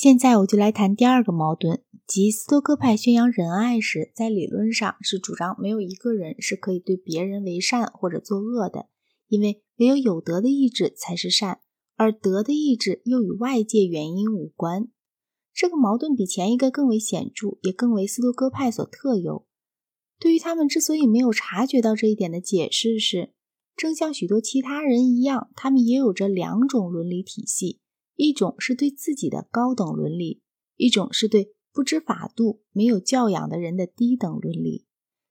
现在我就来谈第二个矛盾，即斯多葛派宣扬仁爱时，在理论上是主张没有一个人是可以对别人为善或者作恶的，因为唯有有德的意志才是善，而德的意志又与外界原因无关。这个矛盾比前一个更为显著，也更为斯多葛派所特有。对于他们之所以没有察觉到这一点的解释是，正像许多其他人一样，他们也有着两种伦理体系。一种是对自己的高等伦理，一种是对不知法度、没有教养的人的低等伦理。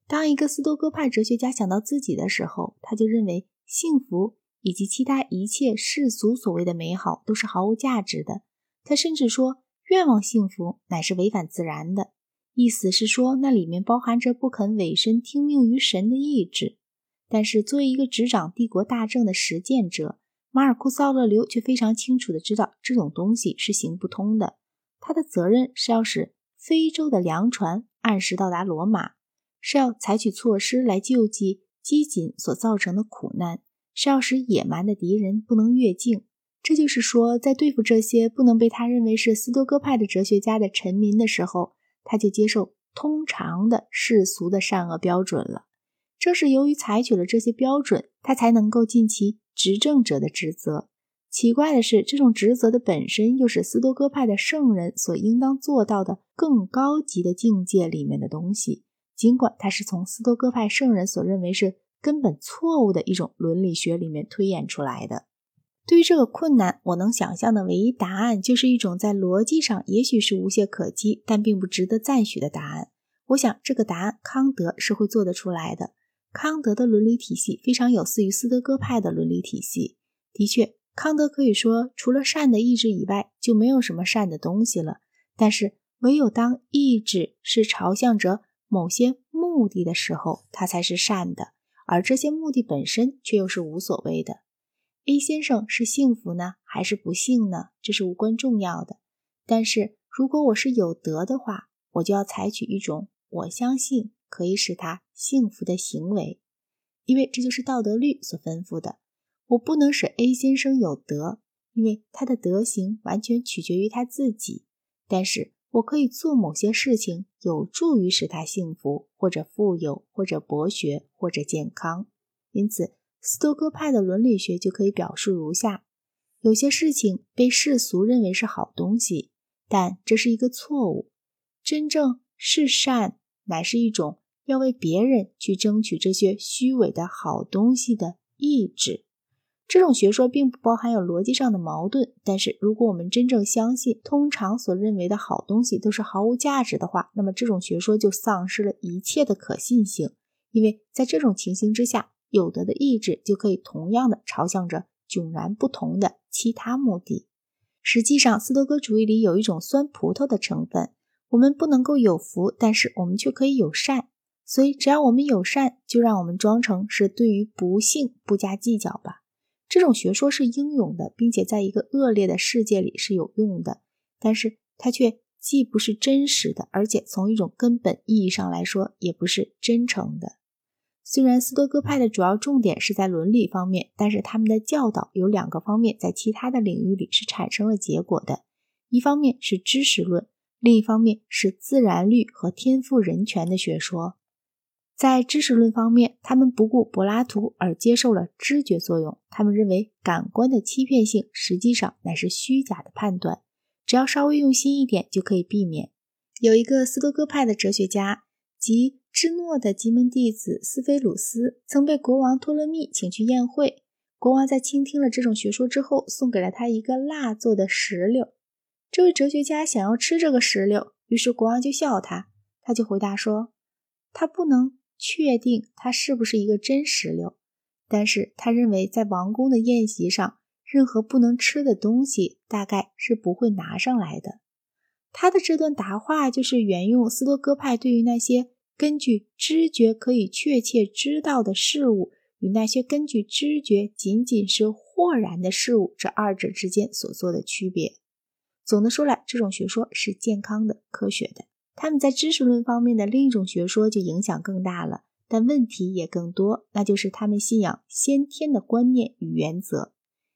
当一个斯多葛派哲学家想到自己的时候，他就认为幸福以及其他一切世俗所谓的美好都是毫无价值的。他甚至说，愿望幸福乃是违反自然的，意思是说，那里面包含着不肯委身听命于神的意志。但是，作为一个执掌帝国大政的实践者，马尔库斯·奥勒留却非常清楚地知道，这种东西是行不通的。他的责任是要使非洲的粮船按时到达罗马，是要采取措施来救济饥馑所造成的苦难，是要使野蛮的敌人不能越境。这就是说，在对付这些不能被他认为是斯多葛派的哲学家的臣民的时候，他就接受通常的世俗的善恶标准了。正是由于采取了这些标准，他才能够尽其。执政者的职责。奇怪的是，这种职责的本身又是斯多葛派的圣人所应当做到的更高级的境界里面的东西。尽管它是从斯多葛派圣人所认为是根本错误的一种伦理学里面推演出来的。对于这个困难，我能想象的唯一答案就是一种在逻辑上也许是无懈可击，但并不值得赞许的答案。我想，这个答案康德是会做得出来的。康德的伦理体系非常有似于斯德哥派的伦理体系。的确，康德可以说，除了善的意志以外，就没有什么善的东西了。但是，唯有当意志是朝向着某些目的的时候，它才是善的，而这些目的本身却又是无所谓的。A 先生是幸福呢，还是不幸呢？这是无关重要的。但是如果我是有德的话，我就要采取一种我相信。可以使他幸福的行为，因为这就是道德律所吩咐的。我不能使 A 先生有德，因为他的德行完全取决于他自己。但是我可以做某些事情，有助于使他幸福，或者富有，或者博学，或者健康。因此，斯多葛派的伦理学就可以表述如下：有些事情被世俗认为是好东西，但这是一个错误。真正是善。乃是一种要为别人去争取这些虚伪的好东西的意志。这种学说并不包含有逻辑上的矛盾，但是如果我们真正相信通常所认为的好东西都是毫无价值的话，那么这种学说就丧失了一切的可信性。因为在这种情形之下，有德的意志就可以同样的朝向着迥然不同的其他目的。实际上，斯多葛主义里有一种酸葡萄的成分。我们不能够有福，但是我们却可以有善。所以，只要我们友善，就让我们装成是对于不幸不加计较吧。这种学说是英勇的，并且在一个恶劣的世界里是有用的，但是它却既不是真实的，而且从一种根本意义上来说，也不是真诚的。虽然斯多葛派的主要重点是在伦理方面，但是他们的教导有两个方面在其他的领域里是产生了结果的。一方面是知识论。另一方面是自然律和天赋人权的学说，在知识论方面，他们不顾柏拉图而接受了知觉作用。他们认为感官的欺骗性实际上乃是虚假的判断，只要稍微用心一点就可以避免。有一个斯多哥派的哲学家，即芝诺的吉门弟子斯菲鲁斯，曾被国王托勒密请去宴会。国王在倾听了这种学说之后，送给了他一个蜡做的石榴。这位哲学家想要吃这个石榴，于是国王就笑他。他就回答说：“他不能确定它是不是一个真石榴，但是他认为在王宫的宴席上，任何不能吃的东西大概是不会拿上来的。”他的这段答话就是沿用斯多哥派对于那些根据知觉可以确切知道的事物与那些根据知觉仅仅是豁然的事物这二者之间所做的区别。总的说来，这种学说是健康的、科学的。他们在知识论方面的另一种学说就影响更大了，但问题也更多，那就是他们信仰先天的观念与原则。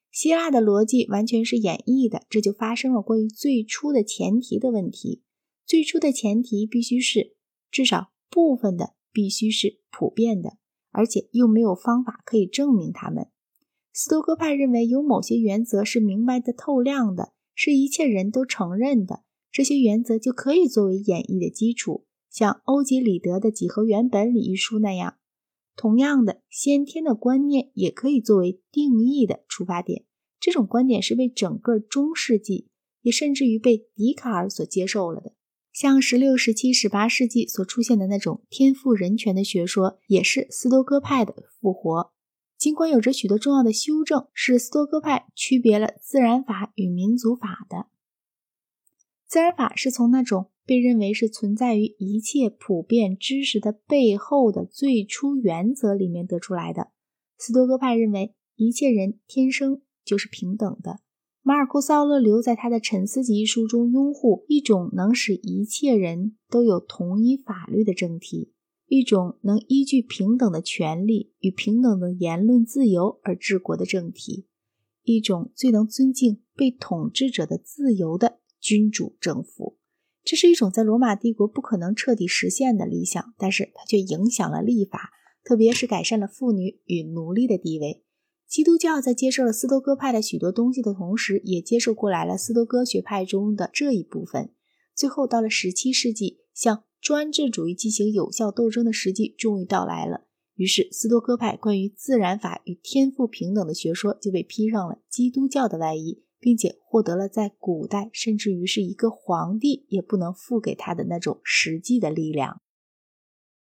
希腊的逻辑完全是演绎的，这就发生了关于最初的前提的问题。最初的前提必须是至少部分的必须是普遍的，而且又没有方法可以证明它们。斯多哥派认为有某些原则是明白的透亮的，是一切人都承认的，这些原则就可以作为演绎的基础，像欧几里得的几何原本里一书那样。同样的，先天的观念也可以作为定义的出发点。这种观点是被整个中世纪，也甚至于被笛卡尔所接受了的。像十六、十七、十八世纪所出现的那种天赋人权的学说，也是斯多哥派的复活。尽管有着许多重要的修正，是斯多哥派区别了自然法与民族法的。自然法是从那种被认为是存在于一切普遍知识的背后的最初原则里面得出来的。斯多哥派认为一切人天生就是平等的。马尔库斯·奥勒留在他的《沉思集》一书中拥护一种能使一切人都有同一法律的政体，一种能依据平等的权利与平等的言论自由而治国的政体，一种最能尊敬被统治者的自由的君主政府。这是一种在罗马帝国不可能彻底实现的理想，但是它却影响了立法，特别是改善了妇女与奴隶的地位。基督教在接受了斯多哥派的许多东西的同时，也接受过来了斯多哥学派中的这一部分。最后，到了十七世纪，向专制主义进行有效斗争的时机终于到来了。于是，斯多哥派关于自然法与天赋平等的学说就被披上了基督教的外衣，并且获得了在古代甚至于是一个皇帝也不能付给他的那种实际的力量。